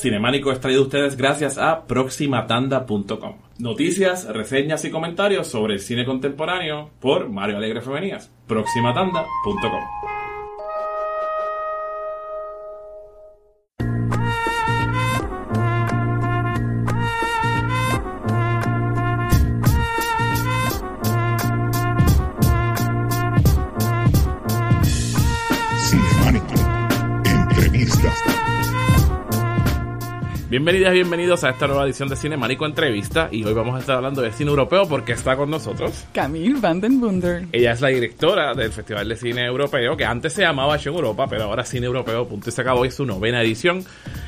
Cinemánico es traído a ustedes gracias a proximatanda.com. Noticias, reseñas y comentarios sobre el cine contemporáneo por Mario Alegre Femenías. proximatanda.com. Bienvenidas y bienvenidos a esta nueva edición de Cinemánico Entrevista y hoy vamos a estar hablando de cine europeo porque está con nosotros. Camille van den Wunder. Ella es la directora del Festival de Cine Europeo, que antes se llamaba Show Europa, pero ahora Cine Europeo, punto y se acabó, es su novena edición.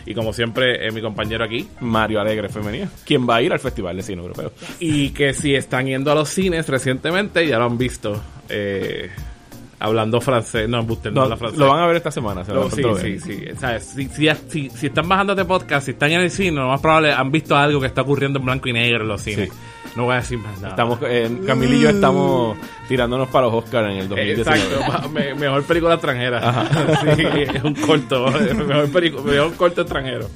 Y como siempre, eh, mi compañero aquí, Mario Alegre Femenía, quien va a ir al Festival de Cine Europeo. Y que si están yendo a los cines recientemente, ya lo han visto. eh, hablando francés, no, usted no, No, habla francés. lo van a ver esta semana. Se lo sí, sí, sí. O sea, si, si, si, si están bajando de podcast, si están en el cine, lo más probable han visto algo que está ocurriendo en blanco y negro en los cines. No voy a decir más nada. Estamos, eh, Camila y yo estamos tirándonos para los Oscars en el Eh, 2019. Exacto, me- mejor película extranjera. Sí, es un corto, mejor, pelicu- mejor corto extranjero.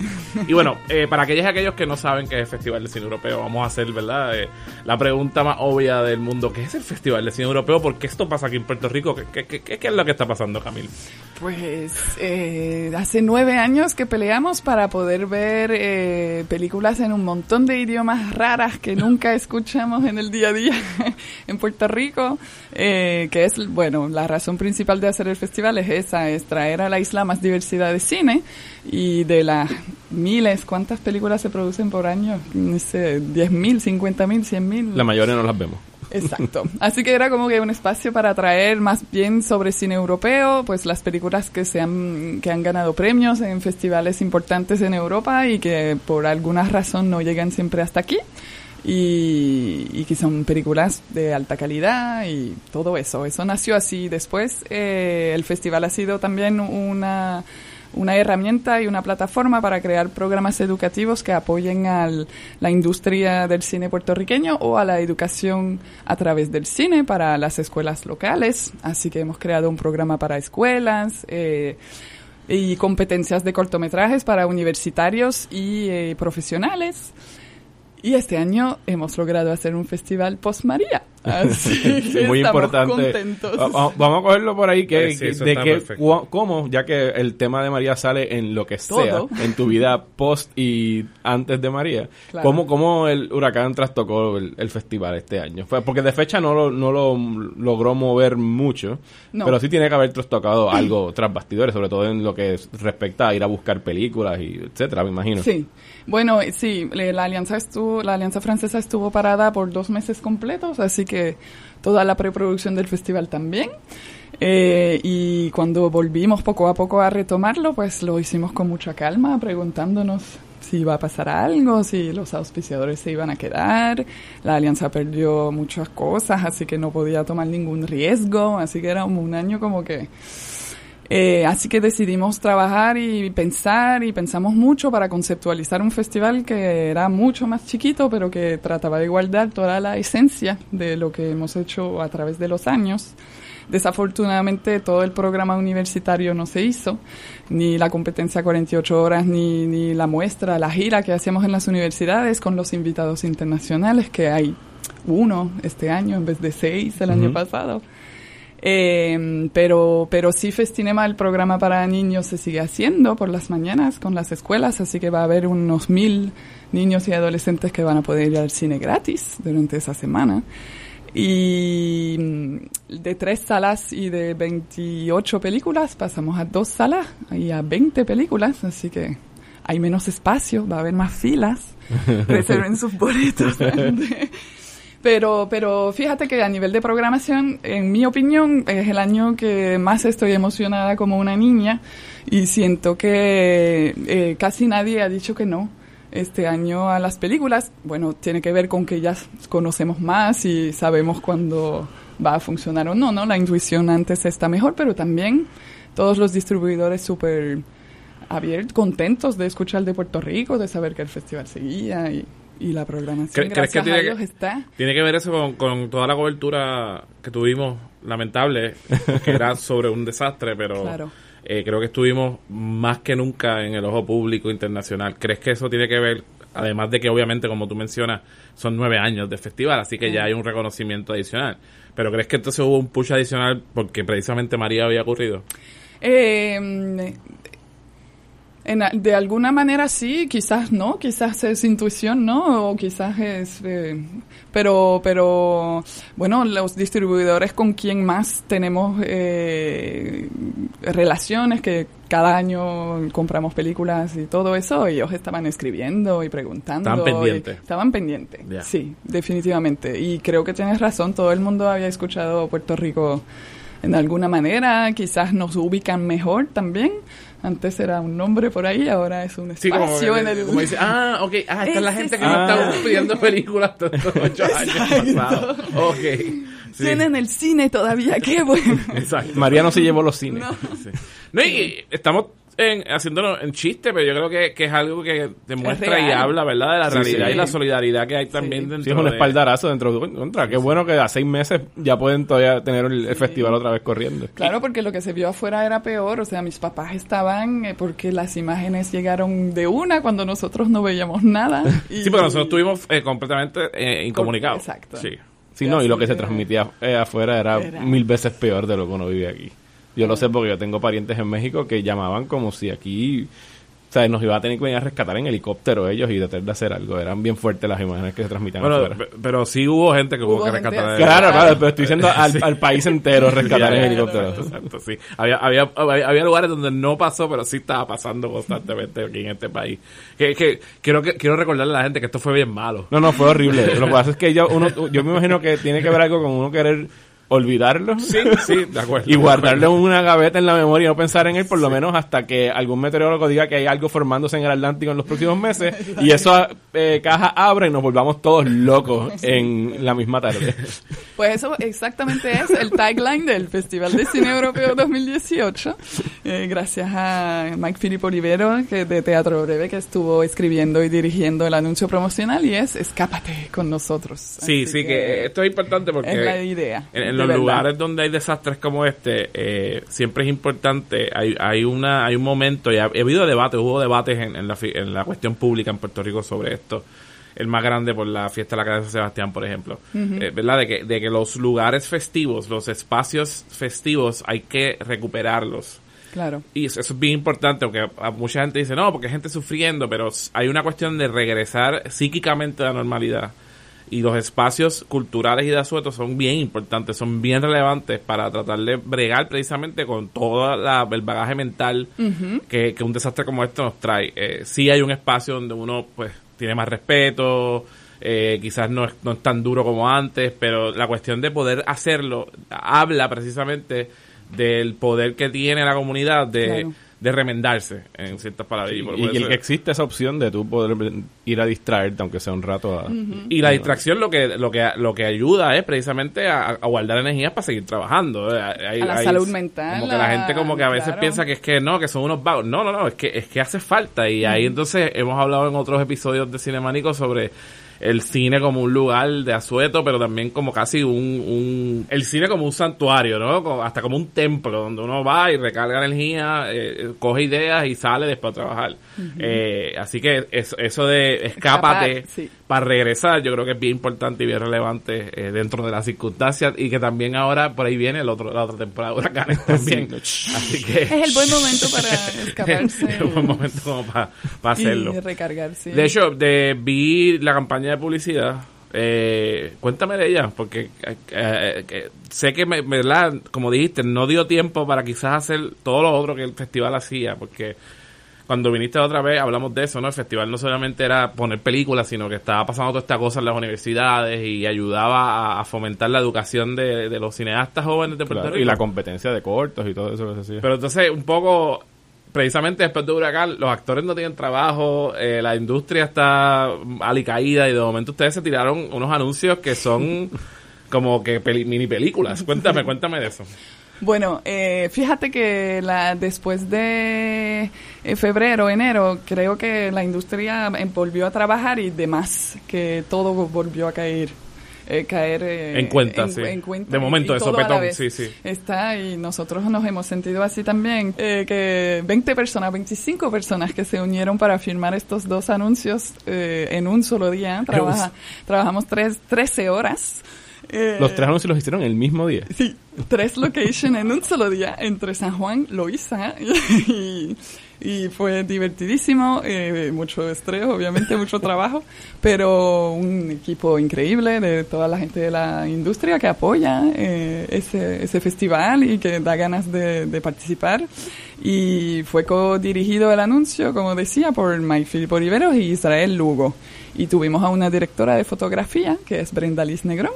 Y bueno, eh, para aquellos aquellos que no saben qué es el Festival de Cine Europeo, vamos a hacer, ¿verdad? Eh, la pregunta más obvia del mundo, ¿qué es el Festival de Cine Europeo? ¿Por qué esto pasa aquí en Puerto Rico? ¿Qué, qué, qué- qué es lo que está pasando, Camil? Pues eh, hace nueve años que peleamos para poder ver eh, películas en un montón de idiomas raras que nunca escuchamos en el día a día en Puerto Rico, eh, que es, bueno, la razón principal de hacer el festival es esa, es traer a la isla más diversidad de cine y de las miles, ¿cuántas películas se producen por año? No sé, 10 mil, 50 mil, 100 mil. La mayoría no las vemos. Exacto. Así que era como que un espacio para traer más bien sobre cine europeo, pues las películas que se han, que han ganado premios en festivales importantes en Europa y que por alguna razón no llegan siempre hasta aquí. Y, y que son películas de alta calidad y todo eso. Eso nació así. Después eh, el festival ha sido también una, una herramienta y una plataforma para crear programas educativos que apoyen a la industria del cine puertorriqueño o a la educación a través del cine para las escuelas locales. Así que hemos creado un programa para escuelas. Eh, y competencias de cortometrajes para universitarios y eh, profesionales. Y este año hemos logrado hacer un festival post María. Así que Muy estamos importante. contentos. Va- va- Vamos a cogerlo por ahí. Que, Eh, sí, de que, ¿Cómo? Ya que el tema de María sale en lo que Todo. sea, en tu vida post y antes de María. Claro. ¿Cómo, ¿Cómo el huracán trastocó el, el festival este año? Fue porque de fecha no lo, no lo logró mover mucho, No. pero sí tiene que haber trastocado algo tras bastidores, sobre todo en lo que respecta a ir a buscar películas y etcétera, me imagino. Sí, bueno, eh, sí, le- la alianza estuvo, la alianza francesa estuvo parada por dos meses completos, así que toda la preproducción del festival también. Eh, y cuando volvimos poco a poco a retomarlo, pues lo hicimos con mucha calma, preguntándonos si iba a pasar algo, si los auspiciadores se iban a quedar. La alianza perdió muchas cosas, así que no podía tomar ningún riesgo, así que era un año como que eh, así que decidimos trabajar y pensar y pensamos mucho para conceptualizar un festival que era mucho más chiquito, pero que trataba de guardar toda la esencia de lo que hemos hecho a través de los años. Desafortunadamente todo el programa universitario no se hizo, ni la competencia 48 horas, ni, ni la muestra, la gira que hacíamos en las universidades con los invitados internacionales, que hay uno este año en vez de seis el año pasado. Eh, pero, pero sí Festinema, el programa para niños, se sigue haciendo por las mañanas con las escuelas, así que va a haber unos mil niños y adolescentes que van a poder ir al cine gratis durante esa semana. Y mm, de tres salas y de 28 películas pasamos a dos salas y a 20 películas, así que hay menos espacio, va a haber más filas. Reserven sus boletos. Pero, pero fíjate que a nivel de programación, en mi opinión, es el año que más estoy emocionada como una niña y siento que eh, casi nadie ha dicho que no este año a las películas. Bueno, tiene que ver con que ya conocemos más y sabemos cuándo va a funcionar o no, ¿no? La intuición antes está mejor, pero también todos los distribuidores súper abiertos, contentos de escuchar de Puerto Rico, de saber que el festival seguía y, y la programación, ¿Cre- crees que tiene a que- está. Tiene que ver eso con, con toda la cobertura que tuvimos, lamentable, que era sobre un desastre, pero Claro. Eh, creo que estuvimos más que nunca en el ojo público internacional. ¿Crees que eso tiene que ver, además de que obviamente, como tú mencionas, son nueve años de festival, así que ya hay un reconocimiento adicional? Pero ¿crees que entonces hubo un push adicional porque precisamente María había ocurrido? Eh, en, de alguna manera sí, quizás no, quizás es intuición, ¿no? O quizás es... Eh, pero, pero, bueno, los distribuidores con quien más tenemos eh, relaciones, que cada año compramos películas y todo eso, ellos estaban escribiendo y preguntando. Estaban pendientes. Estaban pendientes, sí, definitivamente. Y creo que tienes razón, todo el mundo había escuchado Puerto Rico en alguna manera, quizás nos ubican mejor también. Antes era un nombre por ahí, ahora es un espacio en el... Como dice, ah, ok, ah, esta es la gente que nos está pidiendo películas todos estos ocho años pasados. Ok. Sí. Tienen el cine todavía, qué bueno. Exacto. María no se llevó los cines. No, sí. no y estamos en, haciéndolo en chiste, pero yo creo que, que es algo que demuestra y habla, ¿verdad? De la Sí, realidad sí. y la solidaridad que hay también Sí. dentro Sí, es un de- espaldarazo dentro de contra. Qué bueno que a seis meses ya pueden todavía tener el, el festival otra vez corriendo. Claro, porque lo que se vio afuera era peor. O sea, mis papás estaban eh, porque las imágenes llegaron de una cuando nosotros no veíamos nada. Y- Sí, porque nosotros estuvimos eh, completamente eh, incomunicados. Exacto. Sí. Sí, no, y lo que se transmitía eh, afuera era, Era- mil veces peor de lo que uno vive aquí. Yo lo sé porque yo tengo parientes en México que llamaban como si aquí, o sea, nos iba a tener que venir a rescatar en helicóptero ellos y tratar de hacer algo. Eran bien fuertes las imágenes que se transmitían Bueno, afuera. pero sí hubo gente que hubo, Hubo que rescatar. Claro, Claro. claro, pero estoy diciendo al, al país entero rescatar en helicóptero. Exacto, sí. Había, había, había, había lugares donde no pasó, pero sí estaba pasando constantemente aquí en este país. Que, que quiero, que, quiero recordarle a la gente que esto fue bien malo. No, no, fue horrible. Lo que pasa es que yo, uno, yo me imagino que tiene que ver algo con uno querer olvidarlo. Sí, sí, de acuerdo. Y guardarlo en una gaveta en la memoria y no pensar en él por lo menos hasta que algún meteorólogo diga que hay algo formándose en el Atlántico en los próximos meses y esa eh, caja abre y nos volvamos todos locos en la misma tarde. Pues eso exactamente es el tagline del Festival de Cine Europeo 2018. Eh, gracias a Mike Filippo Olivero, que de Teatro Breve, que estuvo escribiendo y dirigiendo el anuncio promocional y es Escápate con nosotros. Sí, Así sí, que, esto es importante porque es la idea. en, en de los verdad. lugares donde hay desastres como este, eh, siempre es importante, hay, hay una hay un momento, y ha, ha habido debates, hubo debates en, en la, en la cuestión pública en Puerto Rico sobre esto, el más grande por la fiesta de la calle de Sebastián, por ejemplo, Eh, ¿verdad? De que, de que los lugares festivos, los espacios festivos, hay que recuperarlos. Claro. Y eso, eso es bien importante, porque a- a mucha gente dice, no, porque hay gente sufriendo, pero hay una cuestión de regresar psíquicamente a la normalidad. Y los espacios culturales y de asueto son bien importantes, son bien relevantes para tratar de bregar precisamente con todo la- el bagaje mental que, que un desastre como este nos trae. Eh, sí hay un espacio donde uno pues tiene más respeto, eh, quizás no es, no es tan duro como antes, pero la cuestión de poder hacerlo habla precisamente del poder que tiene la comunidad de, Claro. De remendarse, en ciertas palabras. Y, el que existe esa opción de tú poder ir a distraerte, aunque sea un rato. A, y la distracción lo que lo que lo que ayuda es precisamente a, a guardar energías para seguir trabajando. Eh, hay- A la hay- salud mental, Como que la gente como que a veces claro. piensa que es que no, que son unos vagos. No, no, no, es que es que hace falta y ahí entonces hemos hablado en otros episodios de Cinemánico sobre el cine como un lugar de asueto, pero también como casi un, un el cine como un santuario, ¿no? Hasta como un templo donde uno va y recarga energía, eh, coge ideas y sale después a trabajar. Eh, así que eso, eso de escápate Escapar, sí. para regresar, yo creo que es bien importante y bien relevante eh, dentro de las circunstancias y que también ahora por ahí viene el otro, la otra temporada de huracanes también. Así que Es el buen momento para escaparse. es un buen momento como para, para hacerlo. Y. De hecho, de, vi la campaña de publicidad. Eh, cuéntame de ella, porque eh, eh, sé que, me, me- ¿verdad? como dijiste, no dio tiempo para quizás hacer todo lo otro que el festival hacía, porque cuando viniste la otra vez hablamos de eso, ¿no? El festival no solamente era poner películas, sino que estaba pasando toda esta cosa en las universidades y ayudaba a, a fomentar la educación de, de los cineastas jóvenes de Puerto Claro, Rico. y la competencia de cortos y todo eso que se hacía. Pero entonces, un poco, precisamente después de Huracán, los actores no tienen trabajo, eh, la industria está alicaída y de momento ustedes se tiraron unos anuncios que son como que peli- mini películas. Cuéntame, cuéntame de eso. Bueno, eh, fíjate que la, después de eh, febrero, enero, creo que la industria volvió a trabajar y demás, que todo volvió a caer. Eh, caer eh, En cuenta, sí. cuenta De momento, y de a la sopetón, sí, sí. Está y nosotros nos hemos sentido así también, eh, que 20 personas, 25 personas que se unieron para firmar estos dos anuncios eh, en un solo día. Trabaja, trabajamos tres, 13 horas. Los tres anuncios los hicieron el mismo día. Sí, tres locations en un solo día entre San Juan, Loíza y, y fue divertidísimo, eh, mucho estrés, obviamente, mucho trabajo, pero un equipo increíble de toda la gente de la industria que apoya eh, ese, festival y que da ganas de, participar. Y fue co-dirigido el anuncio, como decía, por Mike Filipe Oliveros y Israel Lugo. Y tuvimos a una directora de fotografía, que es Brenda Liz Negrón,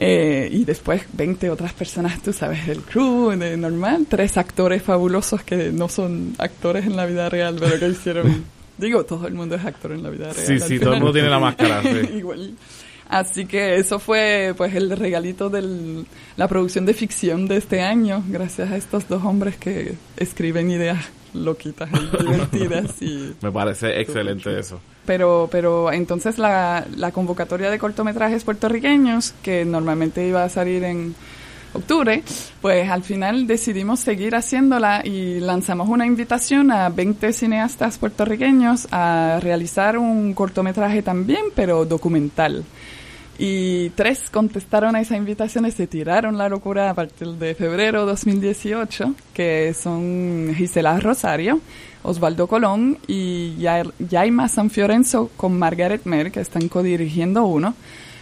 eh, y después 20 otras personas, tú sabes, del crew, de normal, tres actores fabulosos que no son actores en la vida real, pero que hicieron, digo, todo el mundo es actor en la vida real. Sí, sí, todo el mundo tiene la máscara. sí. Igual. Así que eso fue pues el regalito de la producción de ficción de este año, gracias a estos dos hombres que escriben ideas loquitas y divertidas y Me parece excelente eso. Pero, pero entonces la, convocatoria de cortometrajes puertorriqueños, que normalmente iba a salir en octubre, pues al final decidimos seguir haciéndola y lanzamos una invitación a 20 cineastas puertorriqueños a realizar un cortometraje también, pero documental. Y tres contestaron a esa invitación y se tiraron la locura a partir de febrero 2018, que son Gisela Rosario, Osvaldo Colón y Yair- Yaima San Fiorenzo con Margaret Mer, que están codirigiendo uno.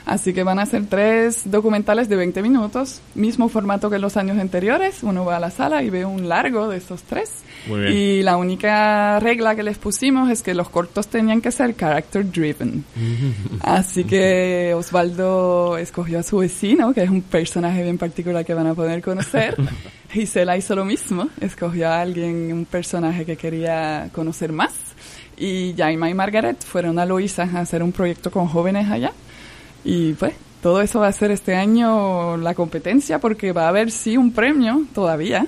Así que van a ser tres documentales de 20 minutos, mismo formato que los años anteriores. Uno va a la sala y ve un largo de estos tres. Muy bien. Y la única regla que les pusimos es que los cortos tenían que ser character driven. Así que Osvaldo escogió a su vecino, que es un personaje bien particular que van a poder conocer. Gisela hizo lo mismo, escogió a alguien, un personaje que quería conocer más. Y Jaima y Margaret fueron a Loíza a hacer un proyecto con jóvenes allá. Y pues todo eso va a ser este año la competencia porque va a haber sí un premio todavía.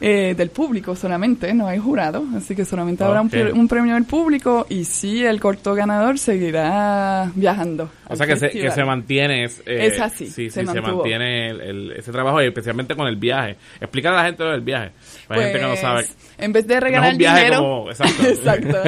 eh, del público solamente, no hay jurado, así que solamente habrá un, premio del público y sí el corto ganador seguirá viajando. O sea, que se, que se mantiene. Es, eh, Es así, Sí, se sí, se, mantuvo. mantiene el, el- ese trabajo y especialmente con el viaje. Explicar a la gente lo del viaje. Para gente que no Pues, sabe. En vez de No regalar es un viaje dinero. como. Exacto. Exacto.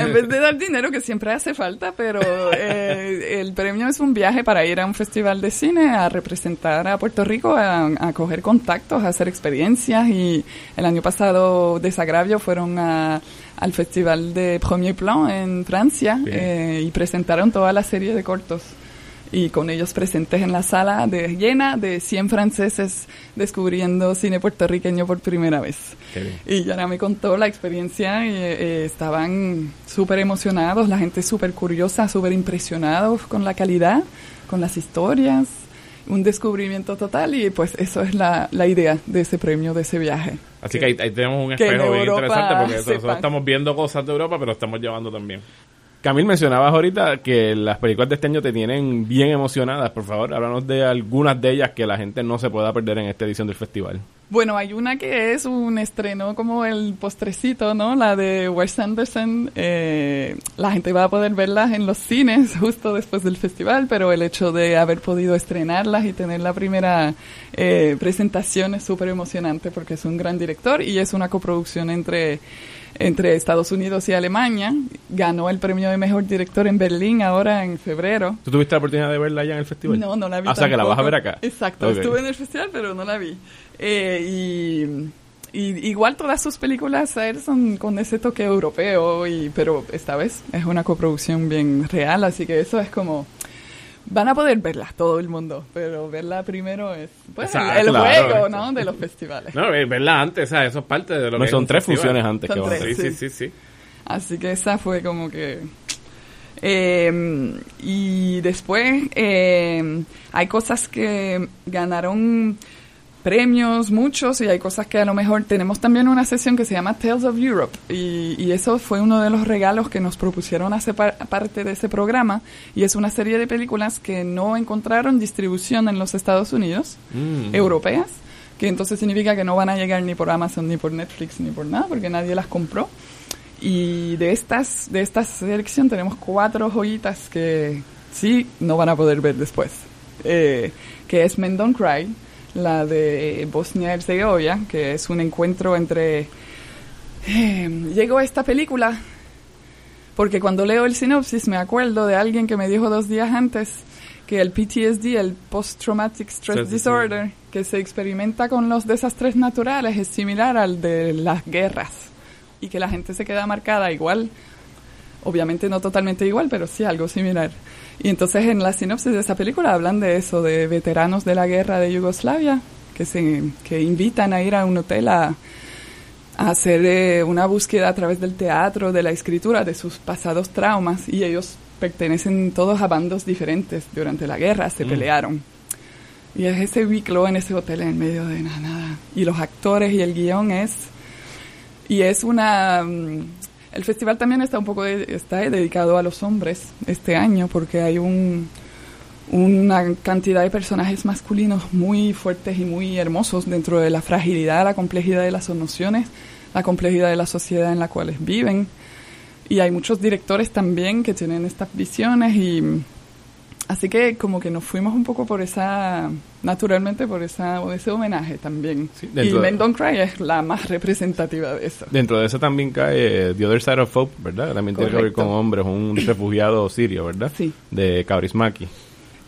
En vez de dar dinero, que siempre hace falta, pero eh, el premio es un viaje para ir a un festival de cine, a representar a Puerto Rico, a, a coger contactos, a hacer experiencias. Y el año pasado, Desagravio, fueron a- al festival de Premier Plan en Francia eh, y presentaron toda la serie de cortos. Y con ellos presentes en la sala de, llena de 100 franceses descubriendo cine puertorriqueño por primera vez. Y Yara me contó la experiencia y eh, estaban súper emocionados, la gente súper curiosa, súper impresionados con la calidad, con las historias, un descubrimiento total y pues eso es la, la idea de ese premio, de ese viaje. Así que ahí, ahí tenemos un espejo bien interesante porque nosotros estamos viendo cosas de Europa, pero estamos llevando también. Camil, mencionabas ahorita que las películas de este año te tienen bien emocionadas. Por favor, háblanos de algunas de ellas que la gente no se pueda perder en esta edición del festival. Bueno, hay una que es un estreno como el postrecito, ¿no? La de Wes Anderson. Eh, la gente va a poder verlas en los cines justo después del festival, pero el hecho de haber podido estrenarlas y tener la primera eh, presentación es súper emocionante porque es un gran director y es una coproducción entre entre Estados Unidos y Alemania. Ganó el premio de mejor director en Berlín ahora en febrero. ¿Tú tuviste la oportunidad de verla allá en el festival? No, no la vi. Ah, o sea, que la vas a ver acá. Exacto, Ok. estuve en el festival, pero no la vi. Eh, y, y igual todas sus películas a él son con ese toque europeo, y, pero esta vez es una coproducción bien real, así que eso es como... Van a poder verla todo el mundo, pero verla primero es pues, el- Exacto, el, claro. juego ¿no? de los festivales. No, eh, verla antes, o sea, eso es parte de lo No, que son tres funciones antes Son que van a. Sí, sí, sí, sí. Así que esa fue como que... Eh, y después eh, hay cosas que ganaron premios, muchos, y hay cosas que a lo mejor tenemos también una sesión que se llama Tales of Europe, y, y eso fue uno de los regalos que nos propusieron hacer par- parte de ese programa, y es una serie de películas que no encontraron distribución en los Estados Unidos, Mm. europeas, que entonces significa que no van a llegar ni por Amazon, ni por Netflix, ni por nada, porque nadie las compró. Y de estas, de esta selección tenemos cuatro joyitas que sí no van a poder ver después. eh, que es Men Don't Cry, la de Bosnia-Herzegovina, que es un encuentro entre... Eh, llegó a esta película porque cuando leo el sinopsis me acuerdo de alguien que me dijo dos días antes que el PTSD, el Post Traumatic Stress Disorder, que se experimenta con los desastres naturales, es similar al de las guerras y que la gente se queda marcada igual, obviamente no totalmente igual, pero sí algo similar. Y entonces en la sinopsis de esa película hablan de eso, de veteranos de la guerra de Yugoslavia, que, se, que invitan a ir a un hotel a, a hacer eh, una búsqueda a través del teatro, de la escritura, de sus pasados traumas, y ellos pertenecen todos a bandos diferentes. Durante la guerra se pelearon. Y es ese ciclo en ese hotel en medio de nada, nada. Y los actores y el guion es... Y es una... mm, El festival también está un poco de- está dedicado a los hombres este año porque hay un, una cantidad de personajes masculinos muy fuertes y muy hermosos dentro de la fragilidad, la complejidad de las emociones, la complejidad de la sociedad en la cual viven. Y hay muchos directores también que tienen estas visiones y así que como que nos fuimos un poco por esa, naturalmente por esa, ese homenaje también. Sí, y de- Men Don't Cry es la más representativa de eso. Dentro de eso también cae The Other Side of Hope, ¿verdad? También tiene que ver con hombres, un refugiado sirio, ¿verdad? Sí. De Kaurismäki.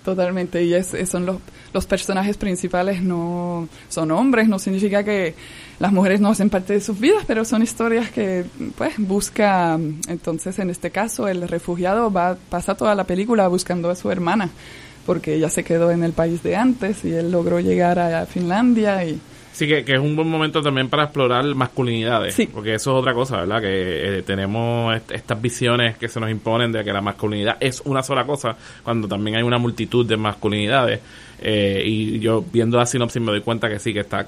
Totalmente, y es- son los, los personajes principales, no son hombres, no significa que las mujeres no hacen parte de sus vidas, pero son historias que, pues, busca, entonces en este caso el refugiado va, pasa toda la película buscando a su hermana, porque ella se quedó en el país de antes y él logró llegar a Finlandia y Sí, que, que es un buen momento también para explorar masculinidades. Sí. Porque eso es otra cosa, ¿verdad? Que eh, tenemos est- estas visiones que se nos imponen de que la masculinidad es una sola cosa, cuando también hay una multitud de masculinidades. Eh, y yo viendo la sinopsis me doy cuenta que sí, que está,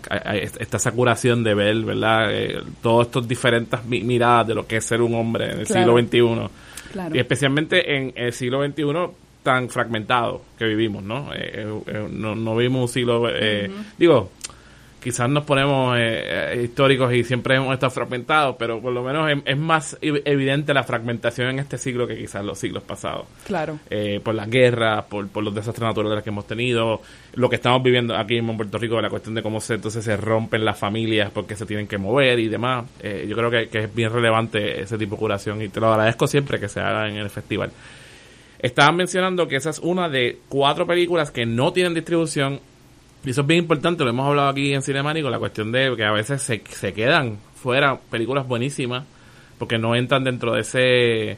está esa curación de ver, ¿verdad? Eh, todos estos diferentes mi- miradas de lo que es ser un hombre en el Claro. siglo XXI. Claro. Y especialmente en el siglo XXI tan fragmentado que vivimos, ¿no? Eh, eh, eh, no, no vivimos un siglo... eh, Digo, quizás nos ponemos eh, eh, históricos y siempre hemos estado fragmentados, pero por lo menos es, es más ev- evidente la fragmentación en este siglo que quizás los siglos pasados. claro. Eh, por las guerras, por, por los desastres naturales que hemos tenido, lo que estamos viviendo aquí en Puerto Rico, la cuestión de cómo se, entonces se rompen las familias porque se tienen que mover y demás. Eh, yo creo que, que es bien relevante ese tipo de curación y te lo agradezco siempre que se haga en el festival. Estaban mencionando que esa es una de cuatro películas que no tienen distribución. Y eso es bien importante, lo hemos hablado aquí en Cinemánico, la cuestión de que a veces se, se quedan fuera películas buenísimas porque no entran dentro de ese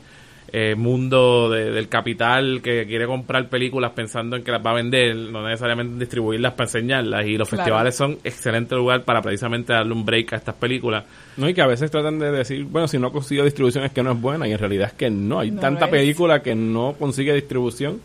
eh, mundo de- del capital que quiere comprar películas pensando en que las va a vender, no necesariamente distribuirlas para enseñarlas. Y los Claro. festivales son excelente lugar para precisamente darle un break a estas películas. No, y que a veces tratan de decir, bueno, si no consigue distribución es que no es buena, y en realidad es que no. Hay No tanta es. película que no consigue distribución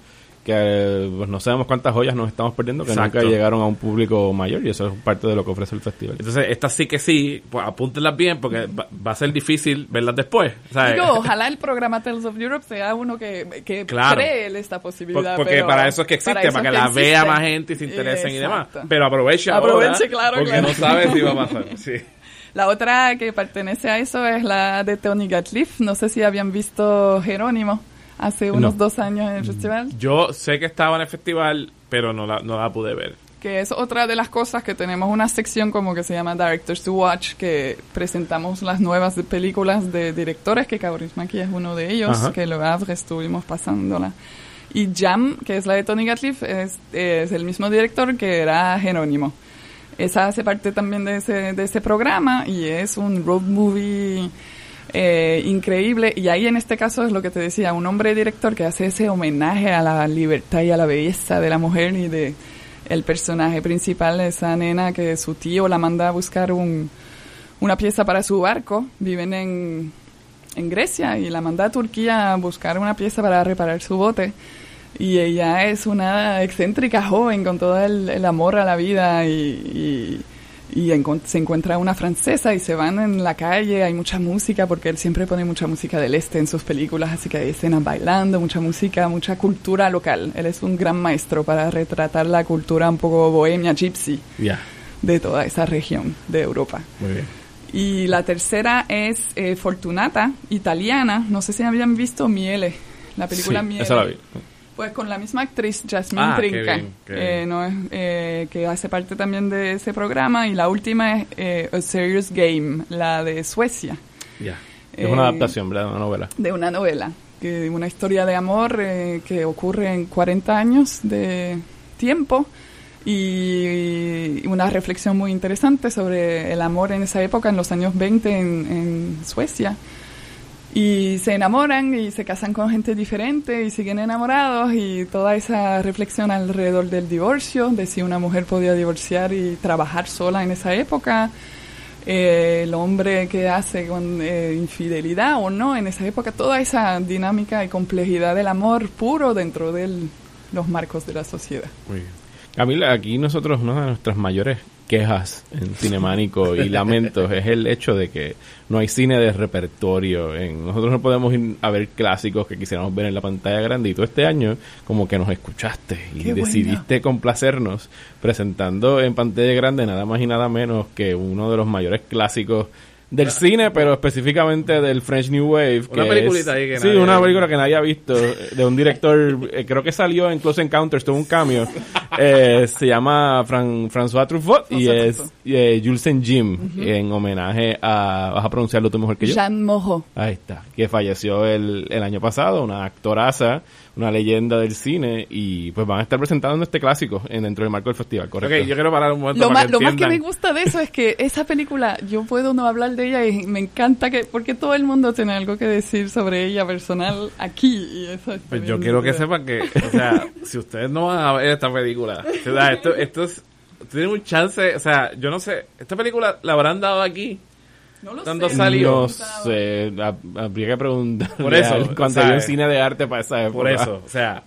que eh, pues no sabemos cuántas joyas nos estamos perdiendo que Exacto. nunca llegaron a un público mayor, y eso es parte de lo que ofrece el festival. Entonces, estas sí que sí, pues apúntenlas bien porque va, va a ser difícil verlas después. Digo, ojalá el programa Tales of Europe sea uno que, que Claro. cree esta posibilidad. Por- porque pero para eso es que existe, para, que la existe. vea más gente y se interesen y demás. Pero aprovecha Aproveche, ahora, claro, porque claro. no sabes si va a pasar. Sí. La otra que pertenece a eso es la de Tony Gatliff. No sé si habían visto Jerónimo hace unos No. dos años en el festival. Yo sé que estaba en el festival, pero no la, no la pude ver. Que es otra de las cosas que tenemos una sección como que se llama Directors to Watch, que presentamos las nuevas películas de directores, que Kaurismäki es uno de ellos, Ajá. que lo Havre estuvimos pasándola. Y Jam, que es la de Tony Gatliff, es, es el mismo director que era Jerónimo. Esa hace parte también de ese, de ese programa y es un road movie eh, increíble. Y ahí en este caso es lo que te decía, un hombre director que hace ese homenaje a la libertad y a la belleza de la mujer y de el personaje principal, esa nena que su tío la manda a buscar un, una pieza para su barco. Viven en, en Grecia y la manda a Turquía a buscar una pieza para reparar su bote. Y ella es una excéntrica joven con todo el, amor a la vida y, y, y encon- se encuentra una francesa y se van en la calle, hay mucha música porque él siempre pone mucha música del este en sus películas, así que hay escenas bailando, mucha música, mucha cultura local. Él es un gran maestro para retratar la cultura un poco bohemia, gypsy de toda esa región de Europa. muy bien. Y la tercera es eh, Fortunata, italiana. No sé si habían visto Miele, la película Sí, Miele. esa la vi. Pues con la misma actriz, Jasmine Ah, Trinca, bien, eh, no eh, que hace parte también de ese programa. Y la última es eh, A Serious Game, la de Suecia. Ya. Es una Eh, adaptación, ¿verdad? De una novela. de una novela, que una historia de amor eh, que ocurre en 40 años de tiempo y una reflexión muy interesante sobre el amor en esa época, en los años 20 en, en Suecia. Y se enamoran y se casan con gente diferente y siguen enamorados y toda esa reflexión alrededor del divorcio, de si una mujer podía divorciar y trabajar sola en esa época, eh, el hombre que hace con eh, infidelidad o no en esa época, toda esa dinámica y complejidad del amor puro dentro de los marcos de la sociedad. Muy bien. Camila, aquí nosotros, una de nuestras mayores quejas en Cinemánico y lamentos es el hecho de que no hay cine de repertorio. En, nosotros no podemos ir a ver clásicos que quisiéramos ver en la pantalla grande y tú este año como que nos escuchaste y Qué decidiste complacernos presentando en pantalla grande nada más y nada menos que uno de los mayores clásicos del cine, pero específicamente del French New Wave. Una que peliculita es- ahí que Sí, nadie- una película que nadie ha visto, eh, de un director, eh, creo que salió en Close Encounters, tuvo un cambio. Eh, se llama Fran- François Truffaut y es eh, Jules Saint Jim, en homenaje a, vas a pronunciarlo tú mejor que yo. Jean Moreau. Ahí está, que falleció el, el año pasado, una actoraza, una leyenda del cine, y pues van a estar presentando este clásico en, dentro del marco del festival, correcto. Ok, yo quiero parar un momento Lo, para más, que lo más que me gusta de eso es que esa película, yo puedo no hablar de ella y me encanta que, porque todo el mundo tiene algo que decir sobre ella personal aquí. Y eso Pues yo quiero que sepan que, o sea, si ustedes no van a ver esta película, o sea, esto, esto es, tienen un chance, o sea, yo no sé, esta película la habrán dado aquí. No lo ¿Cuándo sé. salió? No sé, hab- habría que preguntar. Por eso, cuando o sea, un cine de arte para esa época. Por eso, o sea,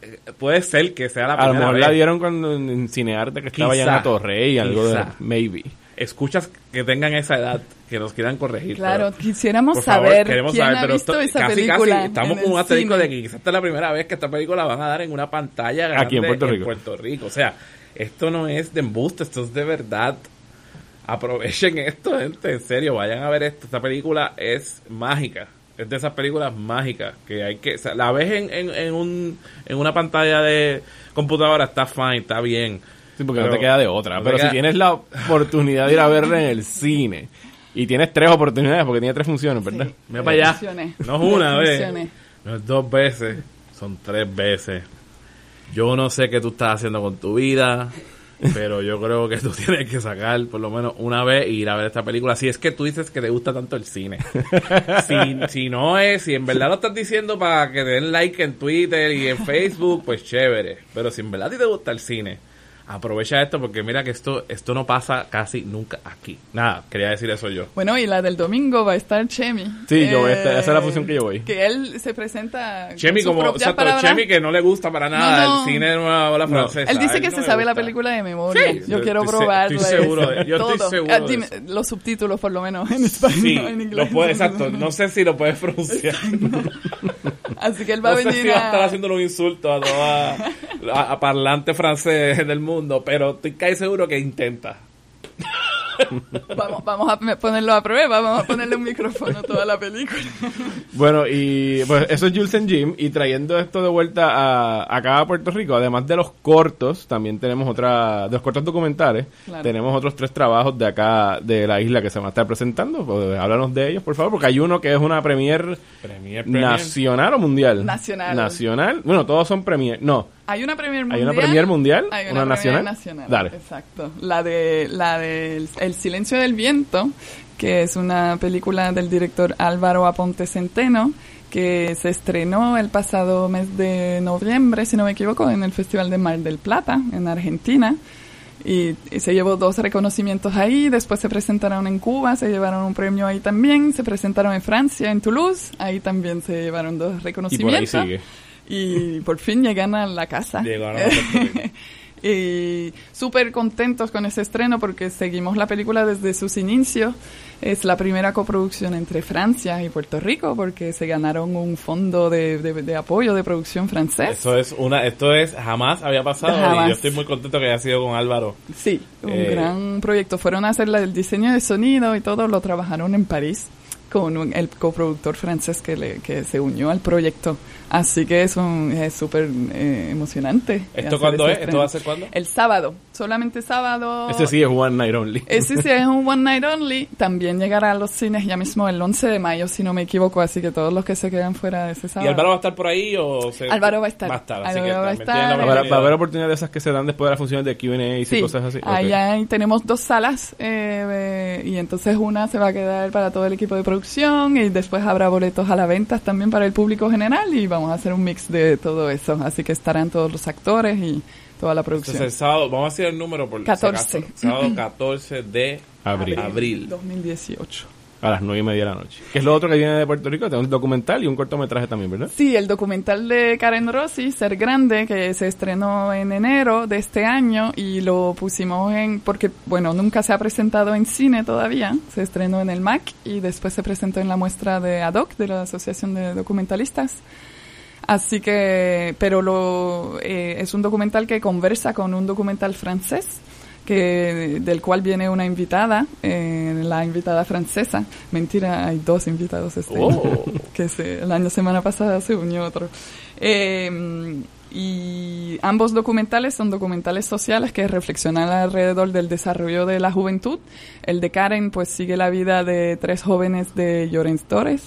eh, puede ser que sea la A lo primera mejor vez. la dieron cuando en, en cinearte que estaba ya en la torre y algo de quizá. maybe. Escuchas que tengan esa edad, que nos quieran corregir. Claro, pero, quisiéramos por favor, saber queremos quién saber, ha pero visto esto- esa casi, película. casi estamos en con un asterisco de que quizás esta es la primera vez que esta película la van a dar en una pantalla grande Aquí en Puerto Rico. Puerto Rico. O sea, esto no es de embuste, esto es de verdad. Aprovechen esto, gente, en serio, vayan a ver esto. Esta película es mágica. Es de esas películas mágicas que hay que... o sea, la ves en, en, en, un, en una pantalla de computadora, está fine, está bien. Sí, porque Pero no te queda de otra. no Pero si tienes la oportunidad de ir a verla en el cine y tienes tres oportunidades porque tiene tres funciones, ¿verdad? Sí. Mira para allá. Funciones. No es una vez. No es dos veces. Son tres veces. Yo no sé qué tú estás haciendo con tu vida. Pero yo creo que tú tienes que sacar por lo menos una vez e ir a ver esta película. Si es que tú dices que te gusta tanto el cine. Si, si no es, si en verdad lo estás diciendo para que te den like en Twitter y en Facebook, pues chévere. Pero si en verdad a ti te gusta el cine, aprovecha esto porque mira que esto, esto no pasa casi nunca aquí. Nada, quería decir eso yo. Bueno, y la del domingo va a estar Chemi. Eh, Sí, yo voy a estar- esa es la función que yo voy. Que él se presenta. con Chemi como, exacto. Chemi que no le gusta para nada No, no. el cine de nueva ola francesa. Él dice A que no se sabe la gusta. película de memoria. Sí, yo quiero probarla. estoy seguro de- yo estoy seguro Ah, de dime, eso. los subtítulos por lo menos en español, Sí, en inglés. lo puede, exacto. No sé si lo puedes pronunciar. Así que él va No a sé venir si va a estar a... haciendo un insulto a toda a, a parlante francés del mundo, pero estoy casi seguro que intenta. Vamos, vamos a ponerlo a prueba, vamos a ponerle un micrófono a toda la película. Bueno, y pues eso es Jules and Jim. Y trayendo esto de vuelta a, acá a Puerto Rico, además de los cortos, también tenemos otra, de los cortos documentales, Claro. tenemos otros tres trabajos de acá de la isla que se van a estar presentando. Pues, háblanos de ellos, por favor, porque hay uno que es una premier, Premier, premier. nacional o mundial. Nacional. Nacional. Bueno, todos son premier. No, Hay una premier Hay mundial. una premier mundial, Hay una nacional. nacional. Dale. Exacto. La de la del El silencio del viento, que es una película del director Álvaro Aponte Centeno, que se estrenó el pasado mes de noviembre, si no me equivoco, en el Festival de Mar del Plata, en Argentina. Y, y se llevó dos reconocimientos ahí, después se presentaron en Cuba, se llevaron un premio ahí también, se presentaron en Francia, en Toulouse, ahí también se llevaron dos y por ahí reconocimientos. sigue. Y por fin llegan a la casa. Llegaron a Rico. y súper contentos con ese estreno porque seguimos la película desde sus inicios. Es la primera coproducción entre Francia y Puerto Rico porque se ganaron un fondo de, de- de apoyo de producción francés. Eso es una, esto es jamás había pasado y Jamás. yo estoy muy contento que haya sido con Álvaro. Sí, un Eh, gran proyecto. Fueron a hacer la- el diseño de sonido y todo, lo trabajaron en París con un- el coproductor francés que, le, que se unió al proyecto Así que es un- es súper eh, emocionante. ¿Esto cuándo es? ¿Esto va a ser cuándo? El sábado, solamente sábado. Ese sí es One Night Only. Ese sí es un One Night Only. También llegará a los cines ya mismo el 11 de mayo, si no me equivoco. Así que todos los que se quedan fuera de ese ¿Y sábado. Álvaro va a estar por ahí o se- Álvaro va a estar. Va a estar, así Álvaro que va a estar. Va a ¿Va a, oportunidad. haber oportunidades de esas que se dan después de las funciones de Q&A y Sí, cosas así? hay- tenemos dos salas eh, eh, y entonces una se va a quedar para todo el equipo de producción y después habrá boletos a la venta también para el público general y vamos a hacer un mix de todo eso. Así que estarán todos los actores y toda la Entonces producción. el sábado, vamos a decir el número por si 14. acaso. Sábado 14 de Abril. abril. 2018. A las nueve y media de la noche. Que es lo otro que viene de Puerto Rico. Tengo un documental y un cortometraje también, ¿verdad? Sí, el documental de Karen Rossi, Ser Grande, que se estrenó en enero de este año y lo pusimos en, porque, bueno, nunca se ha presentado en cine todavía, se estrenó en el MAC y después se presentó en la muestra de ADOC, de la Asociación de Documentalistas. Así que, pero lo, eh, es un documental que conversa con un documental francés que del cual viene una invitada, eh, la invitada francesa. Mentira, hay dos invitados este Oh. año, que se, el año semana pasada se unió otro. Eh, y ambos documentales son documentales sociales que reflexionan alrededor del desarrollo de la juventud. El de Karen pues sigue la vida de tres jóvenes de Llorens Torres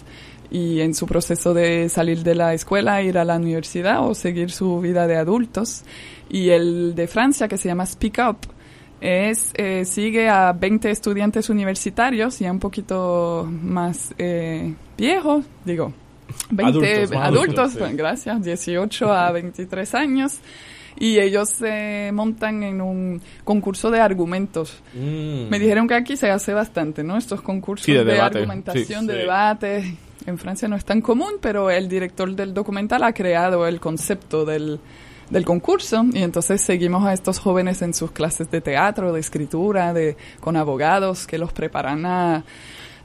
y en su proceso de salir de la escuela, ir a la universidad o seguir su vida de adultos. Y el de Francia que se llama Speak Up es eh, sigue a 20 estudiantes universitarios ya un poquito más eh, viejos, digo, 20 Adultos, adultos, sí. bueno, gracias, 18 a 23 años. Y ellos se montan en un concurso de argumentos. Mm. Me dijeron que aquí se hace bastante, ¿no? Estos concursos Sí, de argumentación, sí. de debate. En Francia no es tan común, pero el director del documental ha creado el concepto del, del concurso y entonces seguimos a estos jóvenes en sus clases de teatro, de escritura, de con abogados que los preparan a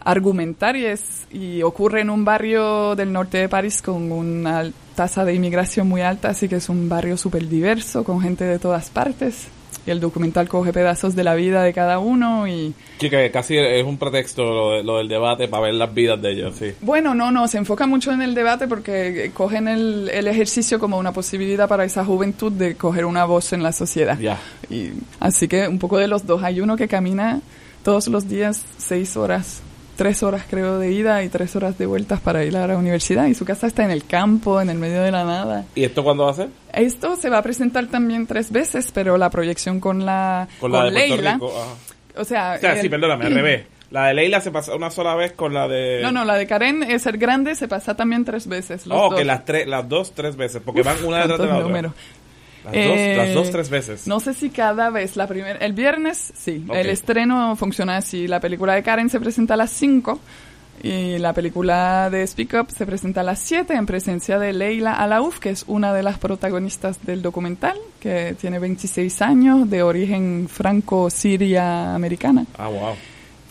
argumentar y, es, y ocurre en un barrio del norte de París con una tasa de inmigración muy alta, así que es un barrio súper diverso, con gente de todas partes. Y el documental coge pedazos de la vida de cada uno y... Sí, que casi es un pretexto lo, de- lo del debate para ver las vidas de ellos, sí. Bueno, no, no, se enfoca mucho en el debate porque cogen el, el ejercicio como una posibilidad para esa juventud de coger una voz en la sociedad. Ya. Y así que un poco de los dos. Hay uno que camina todos los días seis horas, tres horas creo de ida y tres horas de vueltas para ir a la universidad. Y su casa está en el campo, en el medio de la nada. ¿Y esto cuándo va a ser? Esto se va a presentar también tres veces, pero la proyección con la Con la de Leila, Rico. o sea, O sea, el- sí, perdóname, al revés. La de Leila se pasa una sola vez con la de... no, no, la de Karen es ser grande se pasa también tres veces. Los Oh, dos. que las, tres, las dos tres veces, porque van una detrás de ¿Cuántos la otra. Las, Eh, dos, las dos tres veces. No sé si cada vez, la primera, el viernes sí, el estreno funciona así, la película de Karen se presenta a las 5 y la película de Speak Up se presenta a las 7 en presencia de Leila Alaouf, que es una de las protagonistas del documental, que tiene 26 años, de origen franco-siria americana, Ah, wow.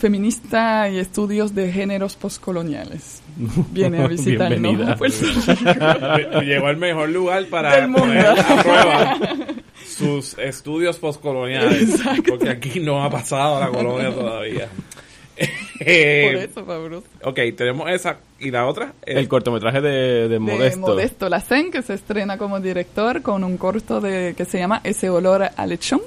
Feminista y estudios de géneros postcoloniales. Viene a visitarnos. Llegó al mejor lugar para Del mundo. poner a prueba sus estudios postcoloniales. Porque aquí no ha pasado la colonia todavía. Por Eh, eso, fabuloso. ok, tenemos esa. ¿Y la otra? Eh, El cortometraje de, de de Modesto. Modesto Lacen, que se estrena como director con un corto de que se llama Ese olor a lechón.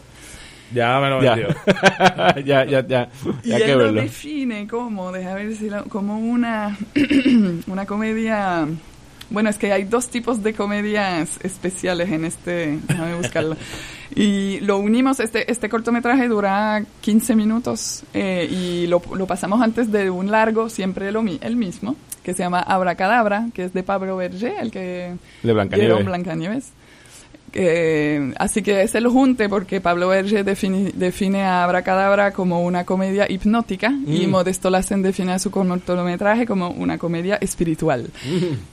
Ya me lo Ya. vendió. ya, ya, ya. Y Ya hay que él lo verlo. define como, deja ver si lo- como una, una comedia... Bueno, es que hay dos tipos de comedias especiales en este, déjame buscarlo. Y lo unimos, este, este cortometraje dura 15 minutos eh, y lo, lo pasamos antes de un largo, siempre lo, mi- el mismo, que se llama Abracadabra, que es de Pablo Berger, el que De Blancanieves. Blancanieves. Eh, así que es el junte porque Pablo Berger defini- define a Abracadabra como una comedia hipnótica y Mm. Modesto Lacen define a su cortometraje como una comedia espiritual.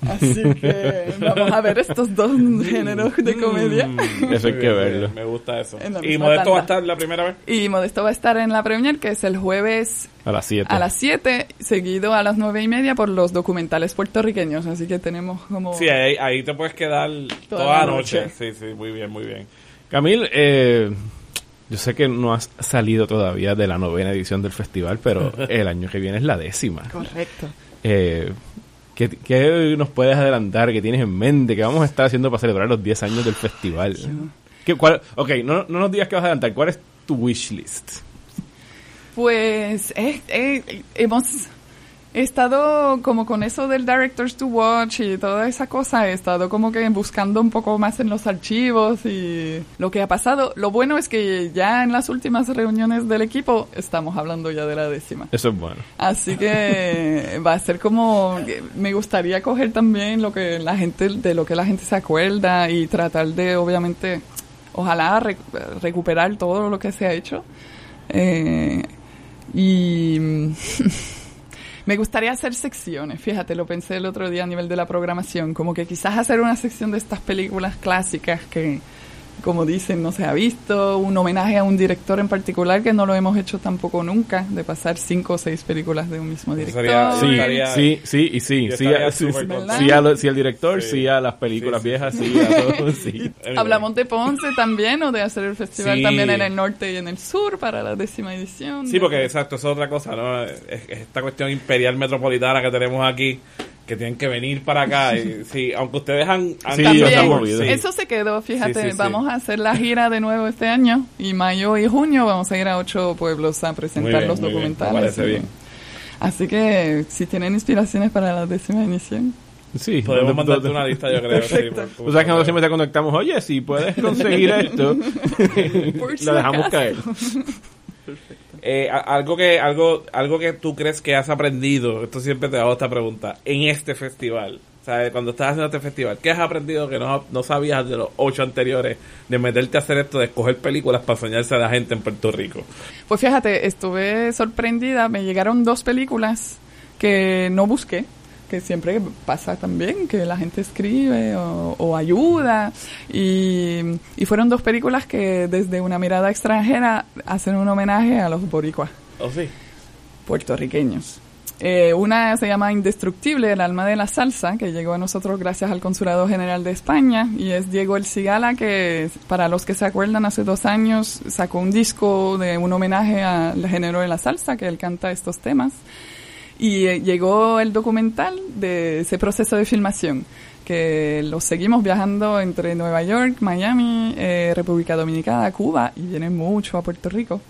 Así que vamos a ver estos dos géneros de comedia. Mm, Eso hay que verlo. Me gusta eso. ¿Y Modesto va a tanda. estar la primera vez? Y Modesto va a estar en la premier que es el jueves A las 7. a las 7, seguido a las 9 y media por los documentales puertorriqueños. Así que tenemos como... Sí, ahí, ahí te puedes quedar toda, Toda la noche. noche. Sí, sí, muy bien, muy bien. Camil, eh, yo sé que no has salido todavía de la novena edición del festival, pero el año que viene es la décima. Correcto. Eh, ¿Qué, qué nos puedes adelantar? ¿Qué tienes en mente? ¿Qué vamos a estar haciendo para celebrar los 10 años del festival? ¿Qué, cuál, ok, no, no nos digas qué vas a adelantar. ¿Cuál es tu wish list? Pues eh, eh, hemos he estado como con eso del Directors to Watch y toda esa cosa, he estado como que buscando un poco más en los archivos y lo que ha pasado. Lo bueno es que ya en las últimas reuniones del equipo estamos hablando ya de la décima. Eso es bueno. Así que va a ser como me gustaría coger también lo que la gente de lo que la gente se acuerda y tratar de obviamente ojalá recuperar todo lo que se ha hecho. Eh, y Me gustaría hacer secciones, fíjate, lo pensé el otro día a nivel de la programación, como que quizás hacer una sección de estas películas clásicas que, como dicen, no se ha visto, un homenaje a un director en particular que no lo hemos hecho tampoco nunca, de pasar cinco o seis películas de un mismo director. sí, sí, sí, y sí, sí, sí, sí, al director, sí, a las películas viejas, sí, a todos, sí. Hablamos de Ponce también, o de hacer el festival también en el norte y en el sur para la décima edición. Sí, porque exacto, eso es otra cosa, ¿no? esta cuestión imperial metropolitana que tenemos aquí que tienen que venir para acá. Y, sí, aunque ustedes han, han También, Eso se quedó, fíjate, vamos a hacer la gira de nuevo este año y mayo y junio vamos a ir a ocho pueblos a presentar los documentales. Bien, Así que si tienen inspiraciones para la décima emisión. Sí, podemos mandarte una lista, yo creo. Sí, o sea, que nosotros siempre te conectamos, oye, si puedes conseguir esto, lo dejamos caer. Eh, algo que algo algo que tú crees que has aprendido, esto siempre te hago esta pregunta, en este festival. Sea, cuando estás haciendo este festival, ¿qué has aprendido que no, no sabías de los ocho anteriores de meterte a hacer esto, de escoger películas para soñarse a la gente en Puerto Rico? Pues fíjate, estuve sorprendida, me llegaron dos películas que no busqué, que siempre pasa también, que la gente escribe o, ayuda. Y, fueron dos películas que desde una mirada extranjera hacen un homenaje a los boricuas. ¿Oh, sí? Puertorriqueños. Eh, una se llama Indestructible, el alma de la salsa, que llegó a nosotros gracias al Consulado General de España, y es Diego El Cigala, que para los que se acuerdan, hace dos años sacó un disco de un homenaje al género de la salsa, que él canta estos temas. Y eh, llegó el documental de ese proceso de filmación, que lo seguimos viajando entre Nueva York, Miami, eh, República Dominicana, Cuba y viene mucho a Puerto Rico,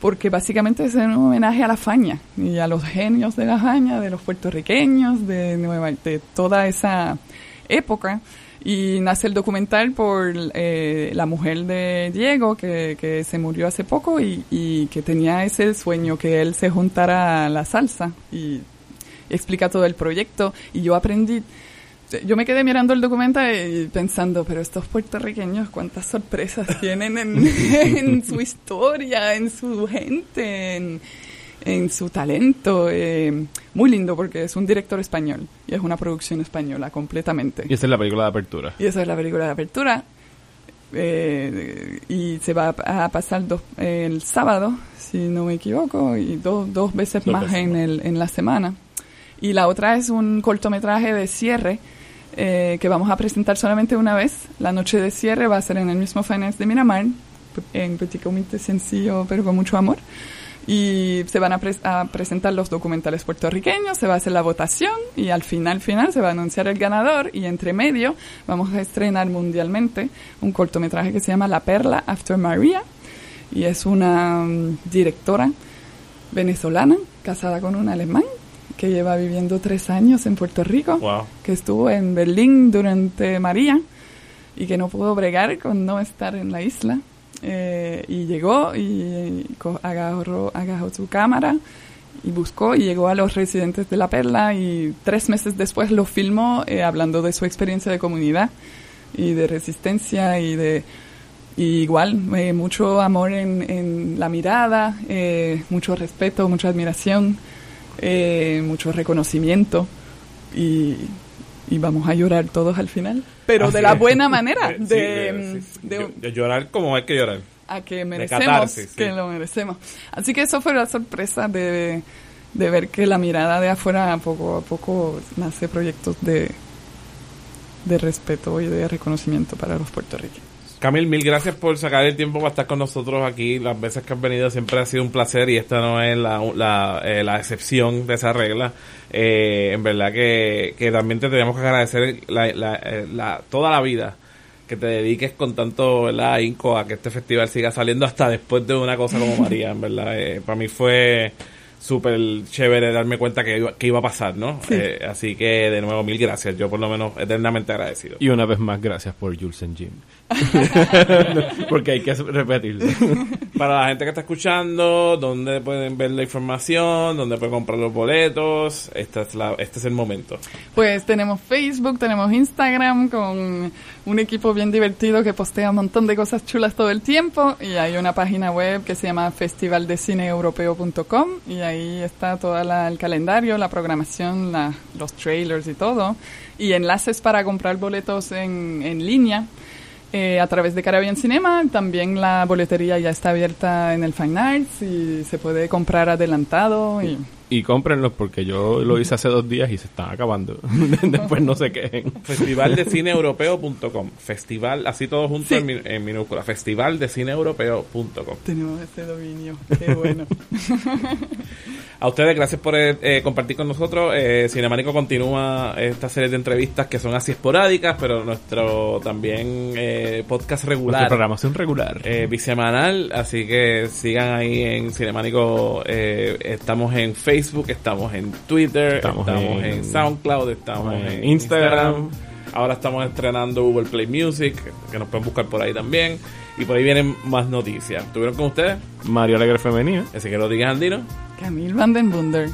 porque básicamente es un homenaje a la faña y a los genios de la faña, de los puertorriqueños, de, Nueva, de toda esa época y nace el documental por eh, la mujer de Diego, que, que se murió hace poco y, y, que tenía ese sueño que él se juntara a la salsa y explica todo el proyecto. Y yo aprendí, yo me quedé mirando el documental y pensando, pero estos puertorriqueños, cuántas sorpresas tienen en, en su historia, en su gente, en en su talento. Eh, muy lindo porque es un director español y es una producción española completamente. Y esa es la película de apertura. Y esa es la película de apertura. Eh, y se va a pasar el sábado, si no me equivoco, y dos veces más en, el, en la semana. Y la otra es un cortometraje de cierre eh, que vamos a presentar solamente una vez. La noche de cierre va a ser en el mismo Finance de Miramar, en Petit Comité sencillo pero con mucho amor y se van a, presentar los documentales puertorriqueños, se va a hacer la votación y al final, final se va a anunciar el ganador y entre medio vamos a estrenar mundialmente un cortometraje que se llama La Perla After Maria y es una mm, directora venezolana casada con un alemán que lleva viviendo tres años en Puerto Rico, que estuvo en Berlín durante María y que no pudo bregar con no estar en la isla eh, y llegó y agarró, agarró su cámara y buscó y llegó a los residentes de La Perla y tres meses después lo filmó eh, hablando de su experiencia de comunidad y de resistencia y de igual eh, mucho amor en, en la mirada, mucho respeto, mucha admiración, mucho reconocimiento y y vamos a llorar todos al final, pero de la buena manera, de, llorar como hay que llorar. A que merecemos, que lo merecemos. Así que eso fue la sorpresa de, de ver que la mirada de afuera poco a poco nace proyectos de, de respeto y de reconocimiento para los puertorriqueños. Camil, mil gracias por sacar el tiempo para estar con nosotros aquí. Las veces que has venido siempre ha sido un placer y esta no es la, la, eh, la excepción de esa regla. Eh, en verdad que, que también te tenemos que agradecer la, eh, toda la vida que te dediques con tanto ¿verdad? ahínco a que este festival siga saliendo hasta después de una cosa como María, en verdad. Eh, para mí fue súper chévere darme cuenta que iba, que iba a pasar, ¿no? Sí. Eh, así que de nuevo mil gracias, yo por lo menos eternamente agradecido. Y una vez más, gracias por Jules and Jim. Porque hay que repetirlo. Para la gente que está escuchando, ¿dónde pueden ver la información? ¿Dónde pueden comprar los boletos? Esta es la, este es el momento. Pues tenemos Facebook, tenemos Instagram con un equipo bien divertido que postea un montón de cosas chulas todo el tiempo y hay una página web que se llama festivaldecineeuropeo.com y ahí está todo el calendario, la programación, la, los trailers y todo y enlaces para comprar boletos en, en línea. Eh, a través de Caribbean Cinema. También la boletería ya está abierta en el Fine Arts y se puede comprar adelantado. Y, Y cómprenlos porque yo lo hice hace dos días y se están acabando. Después no se quejen. Festivaldecineeuropeo.com. Festival, así todo junto Sí. en, mi- en minúscula. Festivaldecineeuropeo.com. tenemos este dominio. Qué bueno. A ustedes, gracias por eh, eh, compartir con nosotros. Eh, Cinemánico continúa esta serie de entrevistas que son así esporádicas, pero nuestro también eh, podcast Nuestra regular. programación regular. eh, bisemanal, así que sigan ahí en Cinemánico. eh, estamos en Facebook, estamos en Twitter, estamos, Estamos en, en- SoundCloud, estamos en en Instagram. Instagram. Ahora estamos estrenando Google Play Music, que nos pueden buscar por ahí también. Y por ahí vienen más noticias. ¿Tuvieron con ustedes? Mario Alegre Femenina. Así que lo digas, Andino. Camille Van den Wunder.